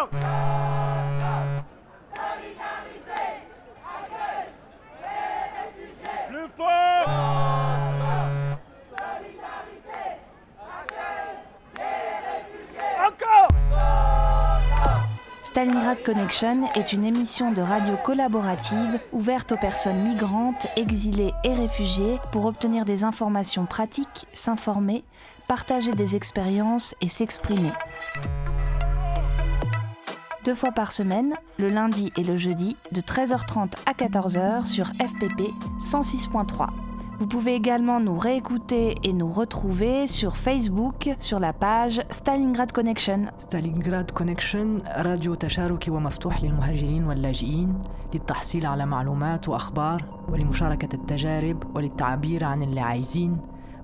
Fort Encore Stalingrad Connection est une émission de radio collaborative ouverte aux personnes migrantes, exilées et réfugiées pour obtenir des informations pratiques, s'informer, partager des expériences et s'exprimer Deux fois par semaine, le lundi et le jeudi, de 13h30 à 14h sur FPP 106.3. Vous pouvez également nous réécouter et nous retrouver sur Facebook sur la page Stalingrad Connection. ستالينغراد كونكشن راديو تشاركي ومفتوح للمهاجرين واللاجئين للتحصيل على معلومات وأخبار ولمشاركة التجارب وللتعبير عن اللي عايزين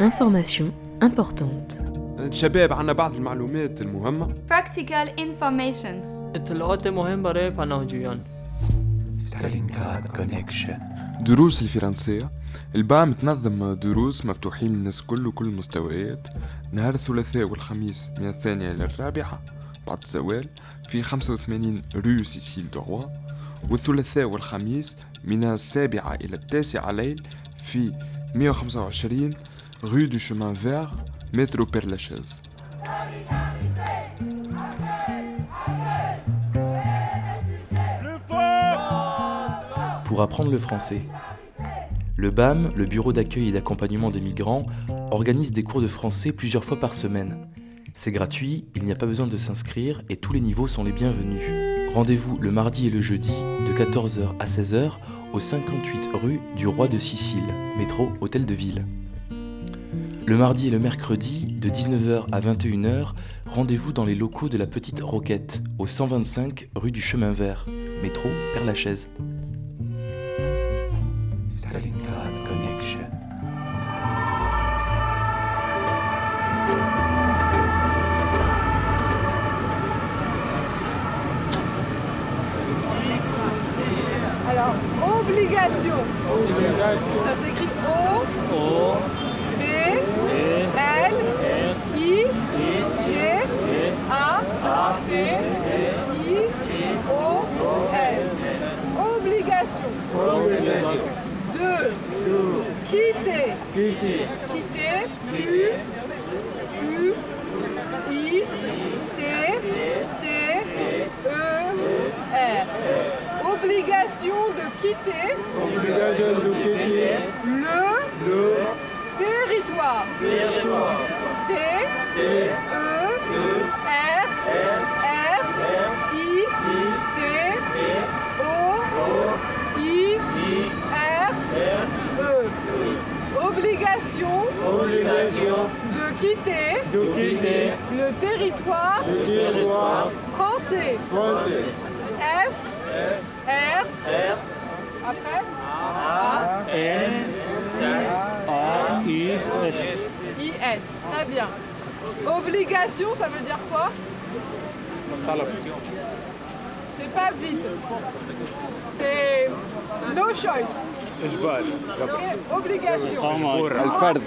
Information importante. شباب عنا بعض المعلومات المهمة Practical information. اطلاعات مهم برای پناهجویان Stalingrad Connection. دروس الفرنسية البام تنظم دروس مفتوحين للناس كل وكل المستويات نهار الثلاثاء والخميس من الثانية إلى الرابعة بعد الزوال في 85 رو سيسيل دغوا والثلاثاء والخميس من السابعة إلى التاسعة ليل في 125 rue du Chemin Vert, métro Père-Lachaise. Pour apprendre le français, le BAM, le Bureau d'accueil et d'accompagnement des migrants, organise des cours de français plusieurs fois par semaine. C'est gratuit, il n'y a pas besoin de s'inscrire et tous les niveaux sont les bienvenus. Rendez-vous le mardi et le jeudi de 14h à 16h au 58 rue du Roi de Sicile, métro Hôtel de Ville. Le mardi et le mercredi de 19h à 21h, rendez-vous dans les locaux de la Petite Roquette au 125 rue du Chemin Vert, métro Père-Lachaise. Quitter. Quitter. U, U, I, T, T, E, R. Obligation de quitter le, territoire. T, E, R, R, I, T, O, I, R, E. Obligation de quitter le territoire français. F, R, après A, I, S. Très bien. Obligation, ça veut dire quoi C'est pas vite. C'est no choice. اجباري Et obligation. الفرد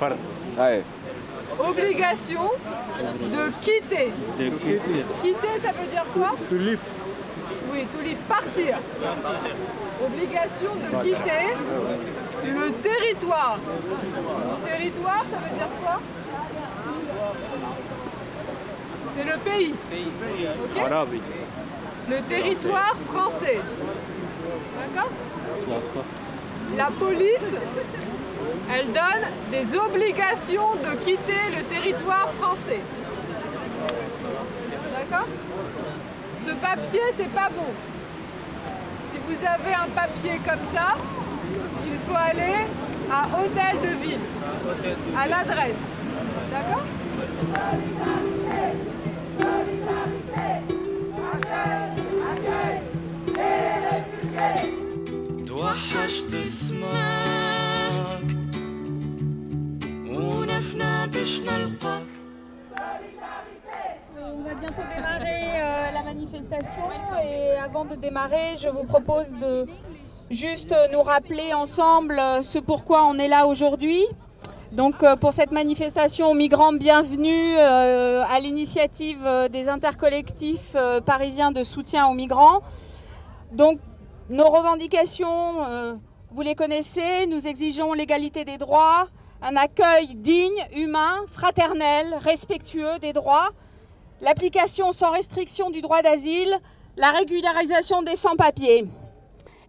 فرد اي Obligation de quitter. Quitter, ça veut dire quoi Oui, to leave, partir. Obligation de quitter le territoire. Territoire, ça veut dire quoi C'est le pays. ok le territoire français. D'accord La police, elle donne des obligations de quitter le territoire français. D'accord Ce papier, c'est pas bon. Si vous avez un papier comme ça, il faut aller à Hôtel de Ville, à l'adresse. D'accord توحشت اسمك Euh, on va bientôt démarrer euh, la manifestation et avant de démarrer, je vous propose de juste nous rappeler ensemble euh, ce pourquoi on est là aujourd'hui. Donc pour cette manifestation aux migrants bienvenue à l'initiative des intercollectifs parisiens de soutien aux migrants. Donc nos revendications, vous les connaissez, nous exigeons l'égalité des droits, un accueil digne, humain, fraternel, respectueux des droits, l'application sans restriction du droit d'asile, la régularisation des sans-papiers.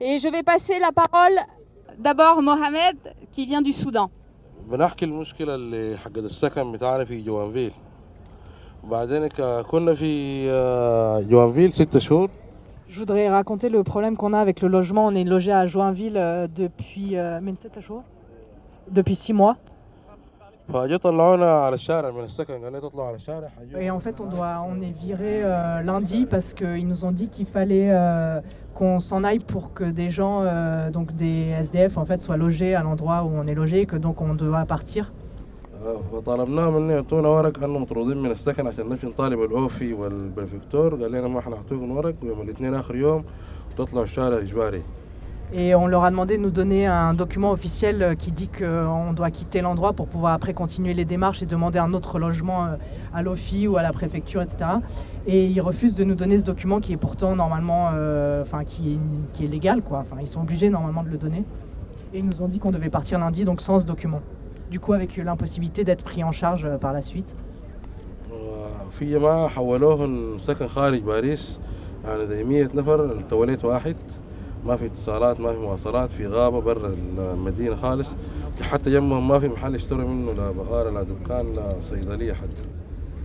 Et je vais passer la parole d'abord Mohamed qui vient du Soudan. بنحكي المشكلة اللي حق السكن بتاعنا في جوانفيل وبعدين ك- كنا في آه، جوانفيل ست شهور Je voudrais raconter le problème qu'on a avec le logement. On est logé à Joinville euh, depuis euh, من ستة شهور depuis six mois. Et en fait, on, doit, on est viré euh, lundi parce qu'ils nous ont dit qu'il fallait euh, qu'on s'en aille pour que des gens, euh, donc des SDF, en fait, soient logés à l'endroit où on est logé et que donc on doit partir. Et on leur a demandé de nous donner un document officiel euh, qui dit qu'on doit quitter l'endroit pour pouvoir après continuer les démarches et demander un autre logement euh, à l'OFI ou à la préfecture, etc. Et ils refusent de nous donner ce document qui est pourtant normalement, euh, enfin qui, est, qui est légal, quoi. Enfin, ils sont obligés normalement de le donner. Et ils nous ont dit qu'on devait partir lundi, donc sans ce document. Du coup, avec l'impossibilité d'être pris en charge euh, par la suite. وفي جماعة حولوهم سكن خارج باريس يعني زي 100 نفر توليت واحد ما في اتصالات ما في مواصلات في غابة برا المدينة خالص حتى جنبهم ما في محل يشتروا منه لا بقالة لا دكان لا صيدلية حتى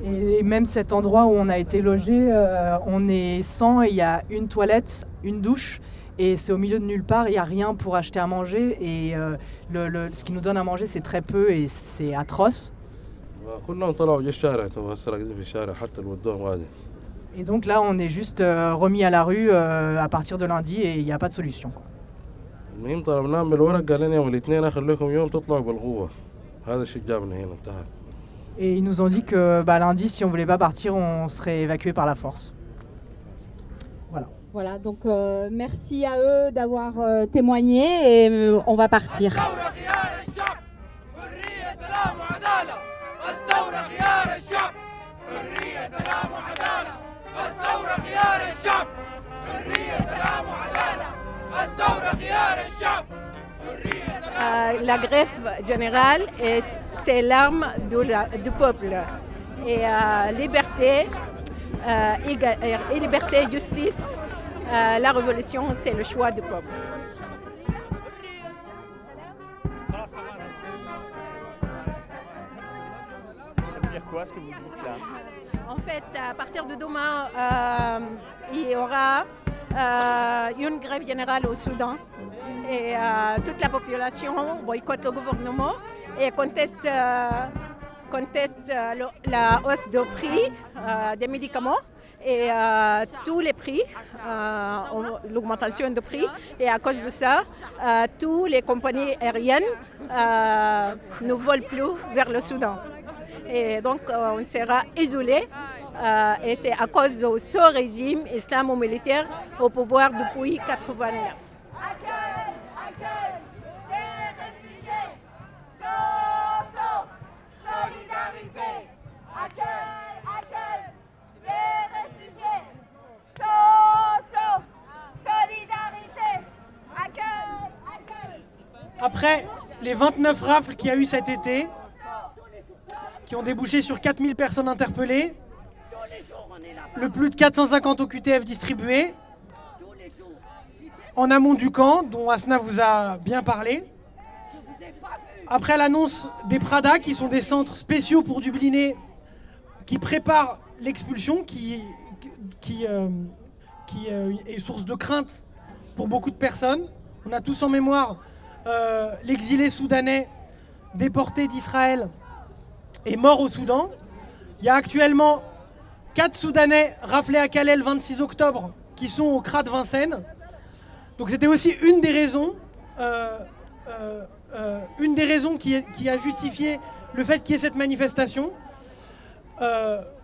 Et même cet endroit où on a été logé, euh, on est 100 et il y a une toilette, une douche. Et c'est au milieu de nulle part, il n'y a rien pour acheter à manger. Et euh, le, le- ce qui nous donne à manger, c'est très peu et c'est atroce. كلهم طلعوا جو الشارع تو هسه راقدين في الشارع حتى اللي ودوهم غادي Et donc là, on est juste euh, remis à la rue euh, à partir de lundi et il n'y a pas de solution. quoi. المهم طلبناهم بالورق قال لنا يوم الاثنين اخر لكم يوم تطلعوا بالقوة هذا الشيء جابنا هنا انتهى Et ils nous ont dit que bah, lundi, si on voulait pas partir, on serait évacué par la force. Voilà. Voilà, donc euh, merci à eux d'avoir euh, témoigné et euh, on va partir. سلام وعدالة الثورة خيار الشعب حرية سلام وعدالة الثورة خيار الشعب حرية سلام وعدالة الثورة خيار الشعب Euh, la greffe générale, est- c'est l'arme de la- du peuple. Et euh, liberté, euh, éga- et liberté et justice, euh, la révolution, c'est le choix du peuple. Ça veut dire quoi ce que vous dites là En fait, à partir de demain, euh, il y aura euh, une grève générale au Soudan. Et euh, toute la population boycotte le gouvernement et conteste, conteste la hausse de prix des médicaments et tous les prix, l'augmentation de prix. Et à cause de ça, toutes les compagnies aériennes ne volent plus vers le Soudan. Et donc, on sera isolé. Euh, et c'est à cause de ce régime islamo-militaire au pouvoir depuis 1989. Après les 29 rafles qu'il y a eu cet été, qui ont débouché sur 4000 personnes interpellées, le plus de 450 OQTF distribués, en amont du camp, dont Asna vous a bien parlé. Après l'annonce des Prada, qui sont des centres spéciaux pour Dubliner, qui préparent l'expulsion, qui, euh, euh, est source de crainte pour beaucoup de personnes. On a tous en mémoire euh, l'exilé soudanais déporté d'Israël et mort au Soudan. Il y a actuellement 4 Soudanais raflés à Calais le 26 octobre qui sont au CRA de Vincennes. Donc c'était aussi une des raisons, une des raisons qui, qui, a justifié le fait qu'il y ait cette manifestation.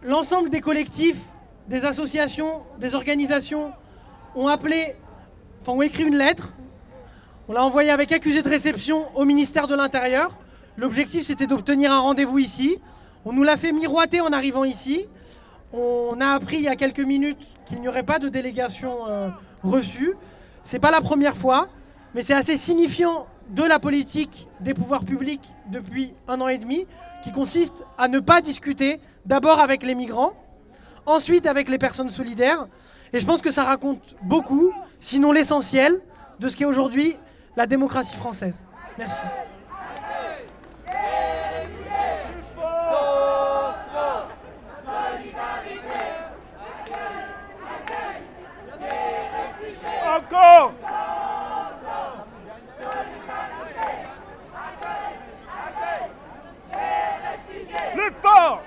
L'ensemble des collectifs des associations, des organisations ont appelé, enfin ont écrit une lettre. On l'a envoyée avec accusé de réception au ministère de l'Intérieur. L'objectif c'était d'obtenir un rendez-vous ici. On nous l'a fait miroiter en arrivant ici. On a appris il y a quelques minutes qu'il n'y aurait pas de délégation euh, reçue. C'est pas la première fois, mais c'est assez signifiant de la politique des pouvoirs publics depuis un an et demi, qui consiste à ne pas discuter d'abord avec les migrants, ensuite avec les personnes solidaires. Et je pense que ça raconte beaucoup, sinon l'essentiel, de ce qu'est aujourd'hui la démocratie française. Merci. Encore Le fort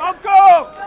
Encore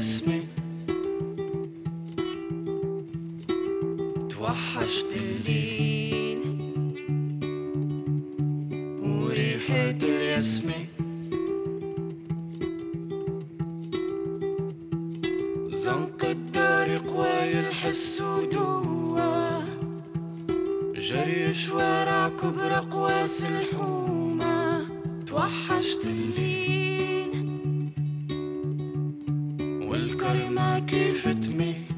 Christmas. والكرمة كيف تميل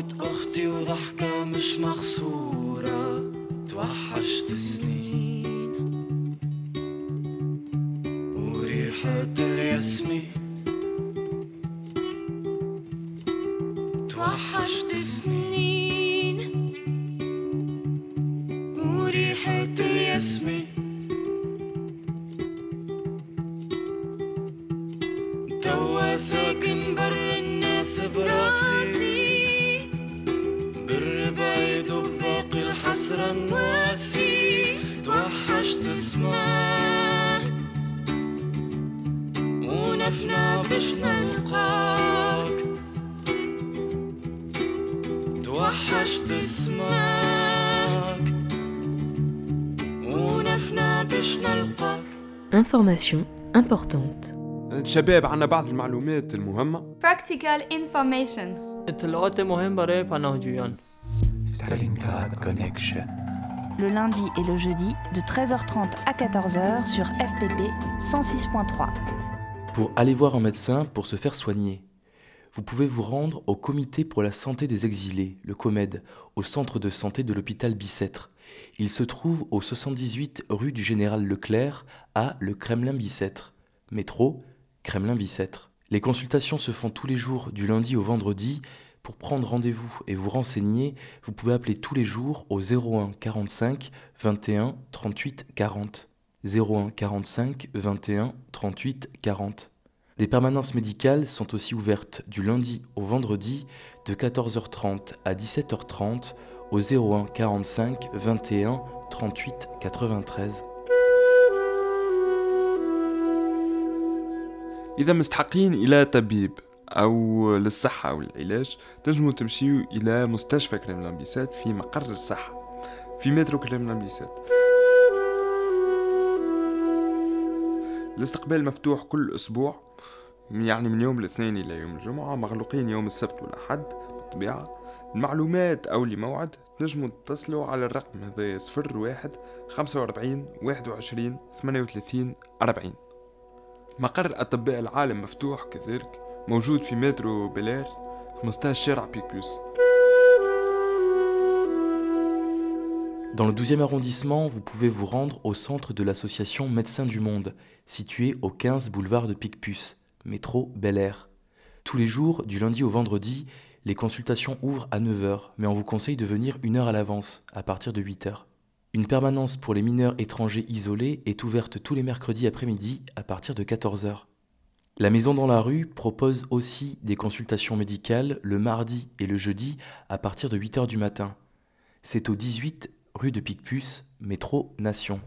ضاعت أختي وضحكة مش مغسورة توحشت سنين. Information importante. شباب عنا بعض المعلومات المهمة Practical information. اطلاعات مهم برای پناهجویان Stalingrad Connection. Le lundi et le jeudi de 13h30 à 14h sur FPP 106.3. Pour aller voir un médecin pour se faire soigner. Vous pouvez vous rendre au Comité pour la santé des exilés, le COMED, au centre de santé de l'hôpital Bicêtre. Il se trouve au 78 rue du Général Leclerc à le Kremlin-Bicêtre. Métro, Kremlin-Bicêtre. Les consultations se font tous les jours du lundi au vendredi. Pour prendre rendez-vous et vous renseigner, vous pouvez appeler tous les jours au 01 45 21 38 40. 01 45 21 38 40. Des permanences médicales sont aussi ouvertes du lundi au vendredi de 14h30 à 17h30 au 01 45 21 38 93. إذا مستحقين إلى طبيب أو للصحة أو العلاج تنجموا تمشيوا إلى مستشفى كريملان بيسات في مقر الصحة في مترو كريملان بيسات الاستقبال مفتوح كل أسبوع يعني من يوم الاثنين إلى يوم الجمعة مغلوقين يوم السبت والأحد بالطبيعة. المعلومات أو لموعد تنجموا تتصلوا على الرقم هذا صفر واحد خمسة وأربعين واحد وعشرين ثمانية وثلاثين أربعين. مقر أطباء العالم مفتوح كذلك موجود في مترو بلار 15 شارع بيكبوس Dans le 12e arrondissement, vous pouvez vous rendre au centre de l'association Médecins du Monde, situé au 15 boulevard de Picpus, métro Bel Air. Tous les jours, du lundi au vendredi, les consultations ouvrent à 9h, mais on vous conseille de venir une heure à l'avance, à partir de 8h. Une permanence pour les mineurs étrangers isolés est ouverte tous les mercredis après-midi à partir de 14h. La Maison dans la rue propose aussi des consultations médicales le mardi et le jeudi à partir de 8h du matin. C'est au 18 rue de Picpus, métro Nation.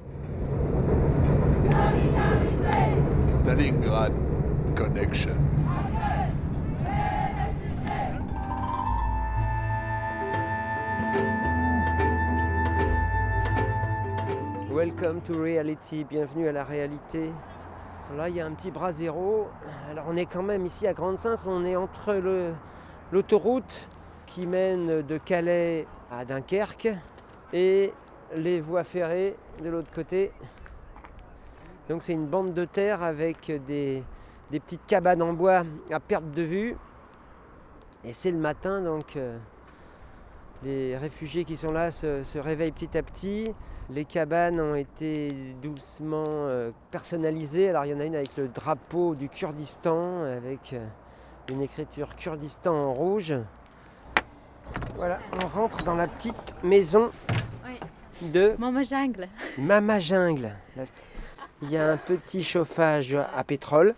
Stalingrad Connection. Welcome to reality, bienvenue à la réalité. Là, il y a un petit bras zéro. Alors, on est quand même ici à Grande-Sainte, on est entre l'autoroute qui mène de Calais à Dunkerque et les voies ferrées de l'autre côté. Donc, c'est une bande de terre avec des, des petites cabanes en bois à perte de vue. Et c'est le matin, donc euh, les réfugiés qui sont là se, se réveillent petit à petit. Les cabanes ont été doucement euh, personnalisées. Alors il y en a une avec le drapeau du Kurdistan, avec euh, une écriture Kurdistan en rouge. Voilà, on rentre dans la petite maison de Maman Jungle. Mama Jungle. Il y a un petit chauffage à pétrole.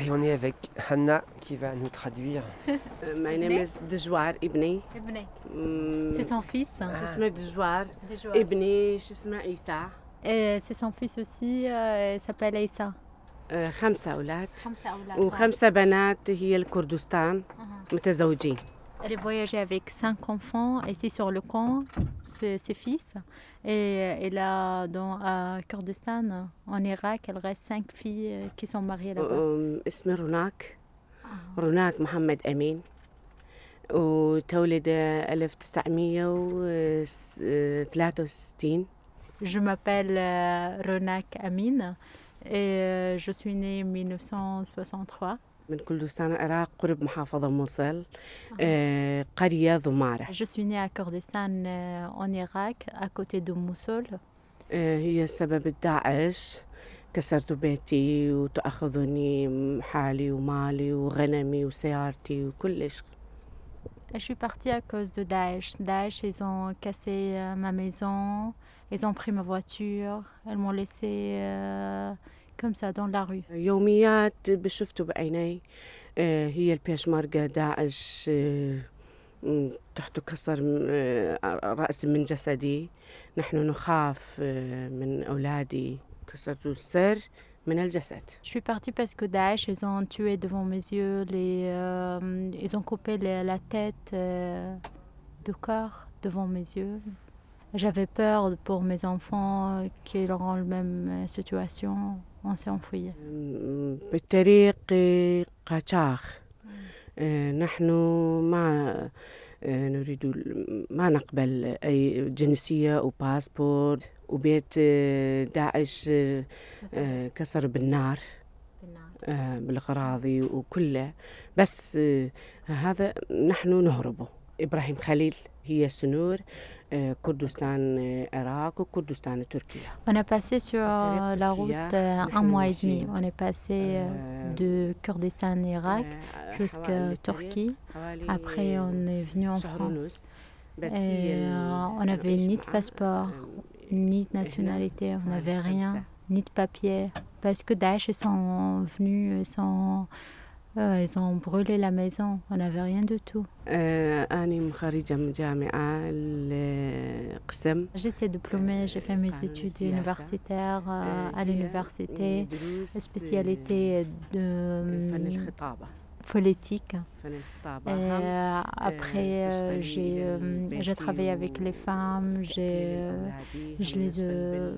Et on est avec Hanna qui va nous traduire. My name is Djouar Ibni. ابني Mm, C'est son fils. شو اسمه دجوار دجوار. ابني شو اسمه عيسى Et c'est son fils aussi, euh, il s'appelle Aïssa. آه، خمسة أولاد خمسة أولاد. وخمسة بنات هي الكردستان متزوجين Elle a voyagé avec cinq enfants ici sur le camp, ses, ses fils. Et, et là, dans, à Kurdistan, en Irak, il reste cinq filles euh, qui sont mariées là-bas. أم، اسمه روناك روناك محمد أمين وتولد 1963 Je m'appelle euh, Ronak Amin et euh, je suis née en 1963. من كردستان العراق قرب محافظة موصل آه، قرية ضمارة Je suis née à Kurdistan euh, en Irak, à côté de Mossoul. آه، هي سبب داعش كسرت بيتي وتأخذني حالي ومالي وغنمي وسيارتي وكل شيء Je suis partie à cause de Daesh. Daesh, ils ont cassé euh, ma maison, ils ont pris ma voiture, elles m'ont laissé euh, comme ça dans la rue. يوميات بشفته بعيني آه، هي البيشمركة داعش آه، م، تحت كسر م، آه، رأس من جسدي نحن نخاف آه، من أولادي كسرت السر من الجسد Je suis partie parce que Daesh, ils ont tué devant mes yeux, les, euh, ils ont coupé les- la tête euh, de corps devant mes yeux. J'avais peur pour mes enfants euh, qu'ils auront la même euh, situation Enfui. بالطريق قاچاخ نحن ما نريد ما نقبل أي جنسية أو باسبور وبيت داعش كسر بالنار بالغراضي وكله. بس هذا نحن نهربه. إبراهيم خليل هي سنور Kurdistan Irak ou Kurdistan Turquie. On a passé sur la route un mois et demi. On est passé de Kurdistan Irak jusqu'à Turquie. Après, on est venu en France. Et on n'avait ni de passeport, ni de nationalité, on n'avait rien, ni de papier. Parce que Daesh sont venus, sont euh, ils ont brûlé la maison, on n'avait rien du tout. J'étais diplômée, j'ai fait mes études universitaires euh, à l'université, spécialité de politique. Et euh, après, euh, j'ai travaillé avec les femmes, j'ai je les ai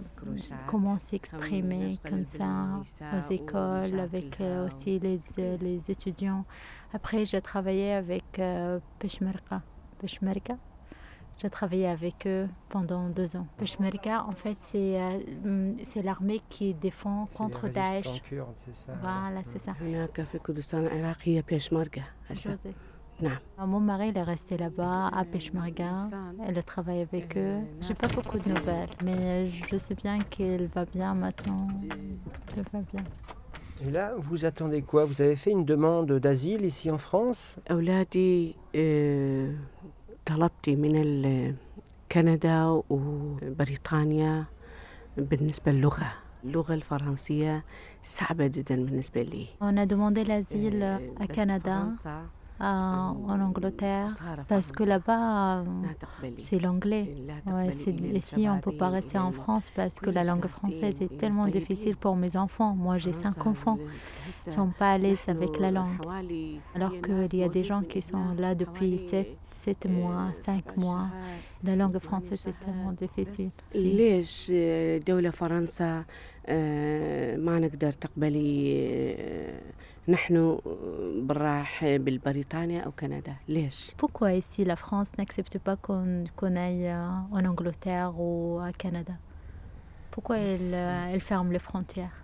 comment s'exprimer comme ça aux écoles, avec aussi les, les étudiants. Après, j'ai travaillé avec Peshmerga. Peshmerga? J'ai travaillé avec eux pendant deux ans. Peshmerga, en fait, c'est c'est l'armée qui défend contre Daesh. Voilà, c'est ça. Mon mari il est resté là-bas à Peshmerga. Elle a travaillé avec eux. J'ai pas beaucoup de nouvelles, mais je sais bien qu'il va bien maintenant. Il va bien. Et là, vous attendez quoi? Vous avez fait une demande d'asile ici en France? طلبتي من كندا وبريطانيا بالنسبة للغة. اللغة الفرنسية صعبة جدا بالنسبة لي. أنا دوموندي لازيل كندا en Angleterre, parce que là-bas, c'est l'anglais. Ouais, ici, on ne peut pas rester en France parce que la langue française est tellement difficile pour mes enfants. Moi, j'ai cinq enfants. Ils ne sont pas à l'aise avec la langue. Alors qu'il y a des gens qui sont là depuis sept, sept mois, cinq mois. La langue française est tellement difficile. ليش دولة فرنسا ما نقدر تقبلي Pourquoi ici la France n'accepte pas qu'on aille euh, en Angleterre ou au Canada? Pourquoi elle, euh, elle, ferme les frontières?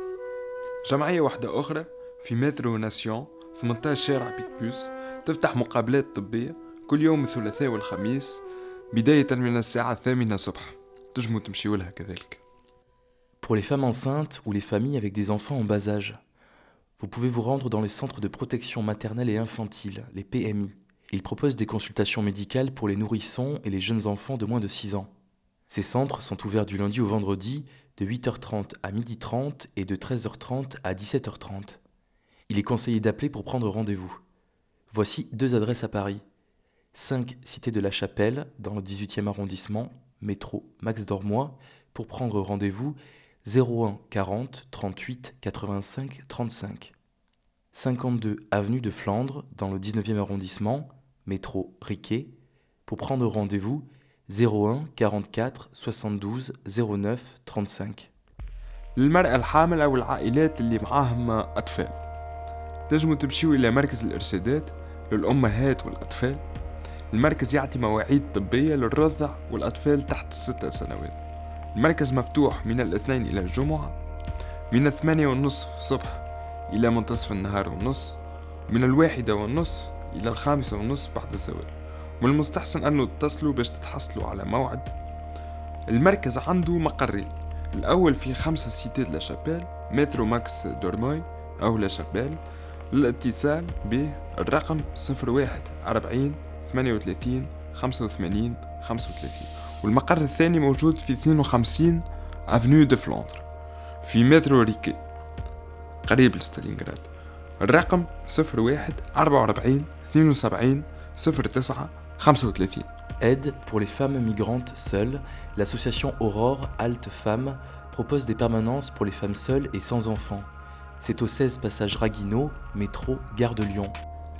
جمعية واحدة أخرى في مترو ناسيون 18 شارع بيكبوس تفتح مقابلات طبية كل يوم الثلاثاء والخميس بداية من الساعة الثامنة صبح تجموا تمشيوا لها كذلك Pour les femmes enceintes ou les familles avec des enfants en bas âge, Vous pouvez vous rendre dans les centres de protection maternelle et infantile, les PMI. Ils proposent des consultations médicales pour les nourrissons et les jeunes enfants de moins de 6 ans. Ces centres sont ouverts du lundi au vendredi de 8h30 à 12h30 et de 13h30 à 17h30. Il est conseillé d'appeler pour prendre rendez-vous. Voici deux adresses à Paris. 5 Cité de la Chapelle, dans le 18e arrondissement, métro Max Dormois, pour prendre rendez-vous 01 40 38 85 35. 52 avenue de Flandre, dans le 19e arrondissement, métro Riquet, pour prendre rendez-vous 01 44 72 09 35. للمرأة الحامل أو العائلات اللي معاهم أطفال. تنجموا تمشيوا إلى مركز الإرشادات للأمهات والأطفال. المركز يعطي مواعيد طبية للرضع والأطفال تحت الستة سنوات. المركز مفتوح من الاثنين إلى الجمعة من الثمانية والنصف الصبح إلى منتصف النهار ونص ومن الواحدة والنصف إلى الخامسة والنصف بعد الزوال. من المستحسن أنه تتصلوا باش تتحصلوا على موعد. المركز عنده مقرين الأول في خمسة سيتي دلا شابيل مترو ماكس دورموي أو لا شابيل. للاتصال به الرقم 01 40 38 85 35 والمقر الثاني موجود في 52 أفنيو دو فلاندر في مترو ريكي قريب لستالينغراد. الرقم 01 44 72 09 اثنين وسبعين صفر تسعة خمسة وثلاثين Aide pour les femmes migrantes seules, l'association Aurore Halte Femmes propose des permanences pour les femmes seules et sans enfants. C'est au 16 passage Raguino, métro Gare de Lyon.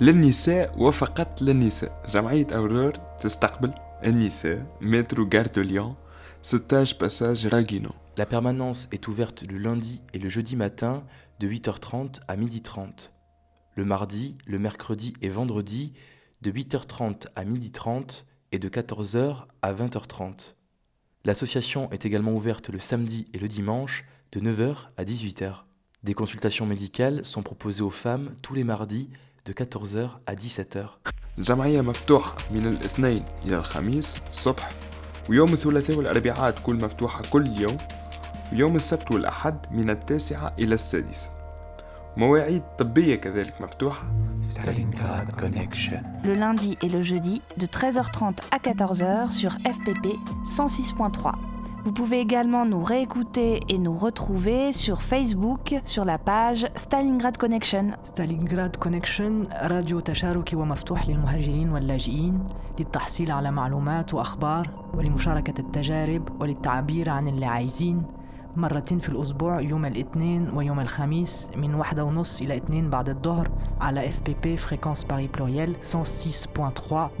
للنساء وفقط للنساء جمعية أورور تستقبل النساء مترو غار دو ليون 16 passage Raguino. La permanence est ouverte le lundi et le jeudi matin de 8h30 à 12h30. Le mardi, le mercredi et vendredi de 8h30 à 12h30 et de 14h à 20h30. L'association est également ouverte le samedi et le dimanche de 9h à 18h. Des consultations médicales sont proposées aux femmes tous les mardis de 14h à 17h. الجمعية مفتوحة من الاثنين إلى الخميس الصبح ويوم الثلاثاء والأربعاء تكون مفتوحة كل يوم ويوم السبت والأحد من التاسعة إلى السادسة مواعيد طبية كذلك مفتوحة Stalingrad Connection. Le lundi et le jeudi de 13h30 à 14h sur FPP 106.3. Vous pouvez également nous réécouter et nous retrouver sur Facebook sur la page Stalingrad Connection. ستالينغراد كونكشن راديو تشاركي ومفتوح للمهاجرين واللاجئين للتحصيل على معلومات وأخبار ولمشاركة التجارب وللتعبير عن اللي عايزين مرتين في الأسبوع يوم الاثنين ويوم الخميس من واحدة ونص إلى اثنين بعد الظهر على اف بي بي فريكونس باري بلوريال 106.3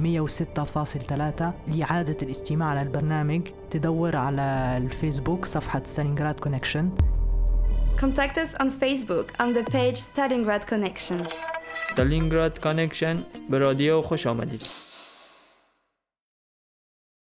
106.3 لإعادة الاستماع على البرنامج. تدور على الفيسبوك صفحة ستالينغراد كونكشن Contact us on Facebook on the page Stalingrad Connection. Stalingrad Connection. به رادیو خوش آمدید.